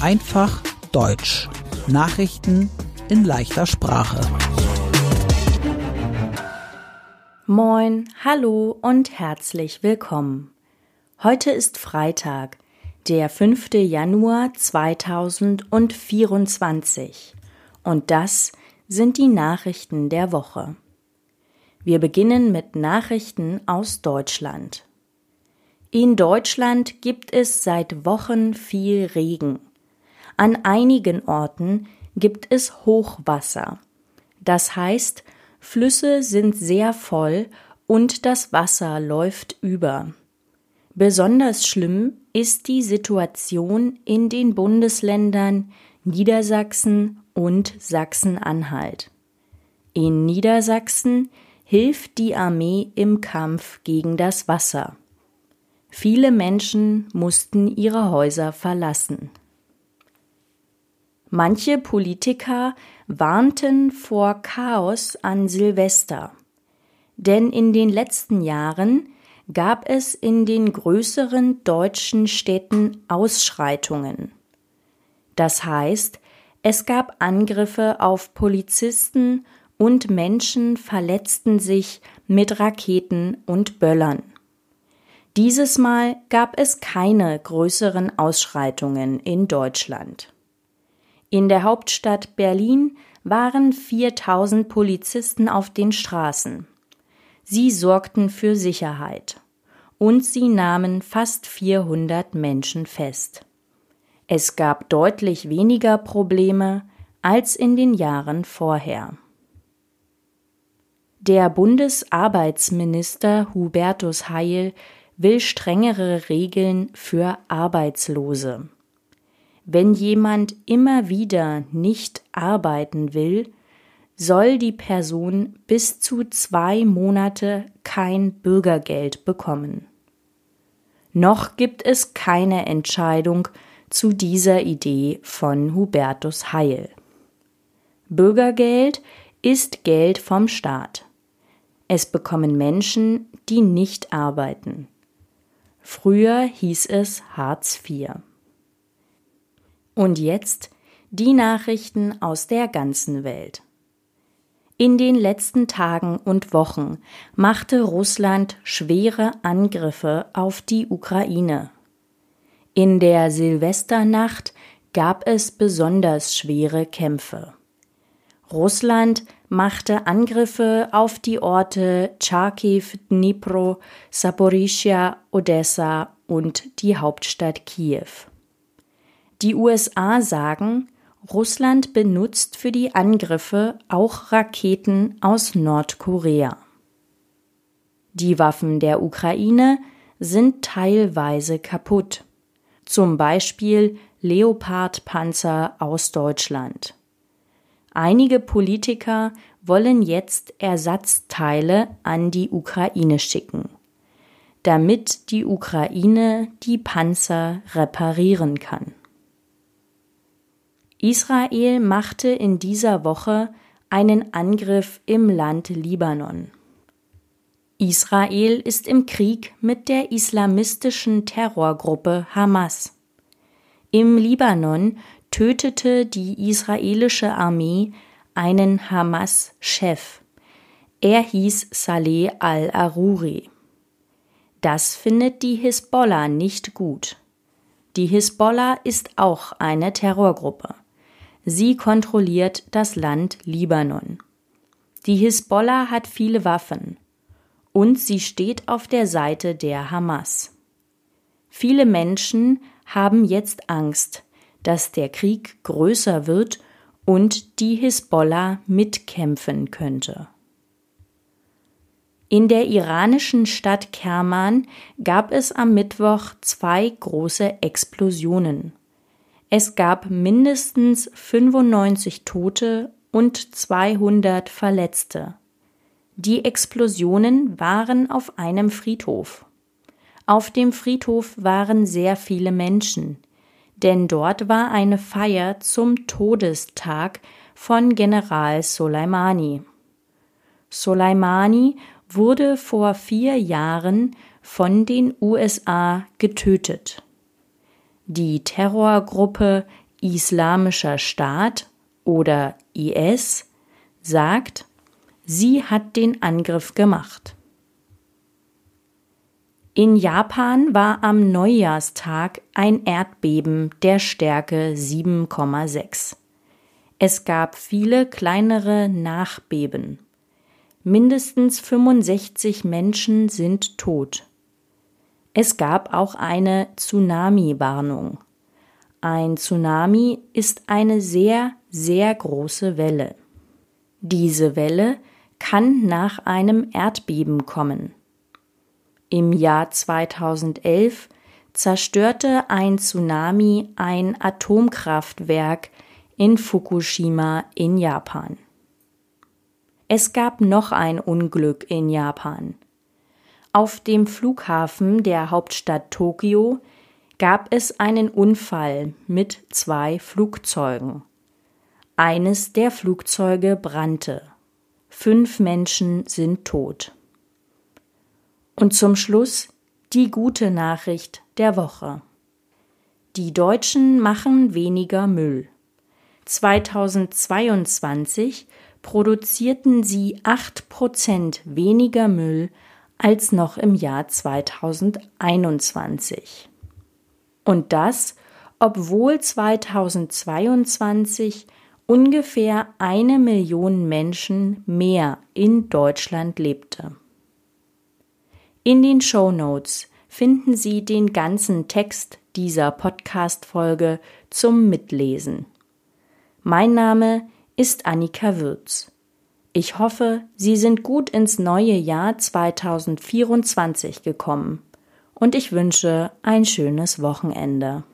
Einfach Deutsch. Nachrichten in leichter Sprache. Moin, hallo und herzlich willkommen. Heute ist Freitag, der 5. Januar 2024. Und das sind die Nachrichten der Woche. Wir beginnen mit Nachrichten aus Deutschland. In Deutschland gibt es seit Wochen viel Regen. An einigen Orten gibt es Hochwasser. Das heißt, Flüsse sind sehr voll und das Wasser läuft über. Besonders schlimm ist die Situation in den Bundesländern Niedersachsen und Sachsen-Anhalt. In Niedersachsen hilft die Armee im Kampf gegen das Wasser. Viele Menschen mussten ihre Häuser verlassen. Manche Politiker warnten vor Chaos an Silvester. Denn in den letzten Jahren gab es in den größeren deutschen Städten Ausschreitungen. Das heißt, es gab Angriffe auf Polizisten und Menschen verletzten sich mit Raketen und Böllern. Dieses Mal gab es keine größeren Ausschreitungen in Deutschland. In der Hauptstadt Berlin waren 4000 Polizisten auf den Straßen. Sie sorgten für Sicherheit und sie nahmen fast 400 Menschen fest. Es gab deutlich weniger Probleme als in den Jahren vorher. Der Bundesarbeitsminister Hubertus Heil will strengere Regeln für Arbeitslose. Wenn jemand immer wieder nicht arbeiten will, soll die Person bis zu zwei Monate kein Bürgergeld bekommen. Noch gibt es keine Entscheidung zu dieser Idee von Hubertus Heil. Bürgergeld ist Geld vom Staat. Es bekommen Menschen, die nicht arbeiten. Früher hieß es Hartz IV. Und jetzt die Nachrichten aus der ganzen Welt. In den letzten Tagen und Wochen machte Russland schwere Angriffe auf die Ukraine. In der Silvesternacht gab es besonders schwere Kämpfe. Russland machte Angriffe auf die Orte Charkiw, Dnipro, Saporischia, Odessa und die Hauptstadt Kiew. Die USA sagen, Russland benutzt für die Angriffe auch Raketen aus Nordkorea. Die Waffen der Ukraine sind teilweise kaputt zum Beispiel Leopardpanzer aus Deutschland. Einige Politiker wollen jetzt Ersatzteile an die Ukraine schicken, damit die Ukraine die Panzer reparieren kann. Israel machte in dieser Woche einen Angriff im Land Libanon. Israel ist im Krieg mit der islamistischen Terrorgruppe Hamas. Im Libanon tötete die israelische Armee einen Hamas-Chef. Er hieß Saleh al-Aruri. Das findet die Hisbollah nicht gut. Die Hisbollah ist auch eine Terrorgruppe. Sie kontrolliert das Land Libanon. Die Hisbollah hat viele Waffen und sie steht auf der Seite der Hamas. Viele Menschen haben jetzt Angst, dass der Krieg größer wird und die Hisbollah mitkämpfen könnte. In der iranischen Stadt Kerman gab es am Mittwoch zwei große Explosionen. Es gab mindestens 95 Tote und 200 Verletzte. Die Explosionen waren auf einem Friedhof. Auf dem Friedhof waren sehr viele Menschen, denn dort war eine Feier zum Todestag von General Soleimani. Soleimani wurde vor vier Jahren von den USA getötet. Die Terrorgruppe Islamischer Staat oder IS sagt, sie hat den Angriff gemacht. In Japan war am Neujahrstag ein Erdbeben der Stärke 7,6. Es gab viele kleinere Nachbeben. Mindestens 65 Menschen sind tot. Es gab auch eine Tsunami-Warnung. Ein Tsunami ist eine sehr, sehr große Welle. Diese Welle kann nach einem Erdbeben kommen. Im Jahr 2011 zerstörte ein Tsunami ein Atomkraftwerk in Fukushima in Japan. Es gab noch ein Unglück in Japan. Auf dem Flughafen der Hauptstadt Tokio gab es einen Unfall mit zwei Flugzeugen. Eines der Flugzeuge brannte. Fünf Menschen sind tot. Und zum Schluss die gute Nachricht der Woche. Die Deutschen machen weniger Müll. 2022 produzierten sie acht Prozent weniger Müll als noch im Jahr 2021. Und das, obwohl 2022 ungefähr eine Million Menschen mehr in Deutschland lebte. In den Show Notes finden Sie den ganzen Text dieser Podcast-Folge zum Mitlesen. Mein Name ist Annika Würz. Ich hoffe, Sie sind gut ins neue Jahr 2024 gekommen und ich wünsche ein schönes Wochenende.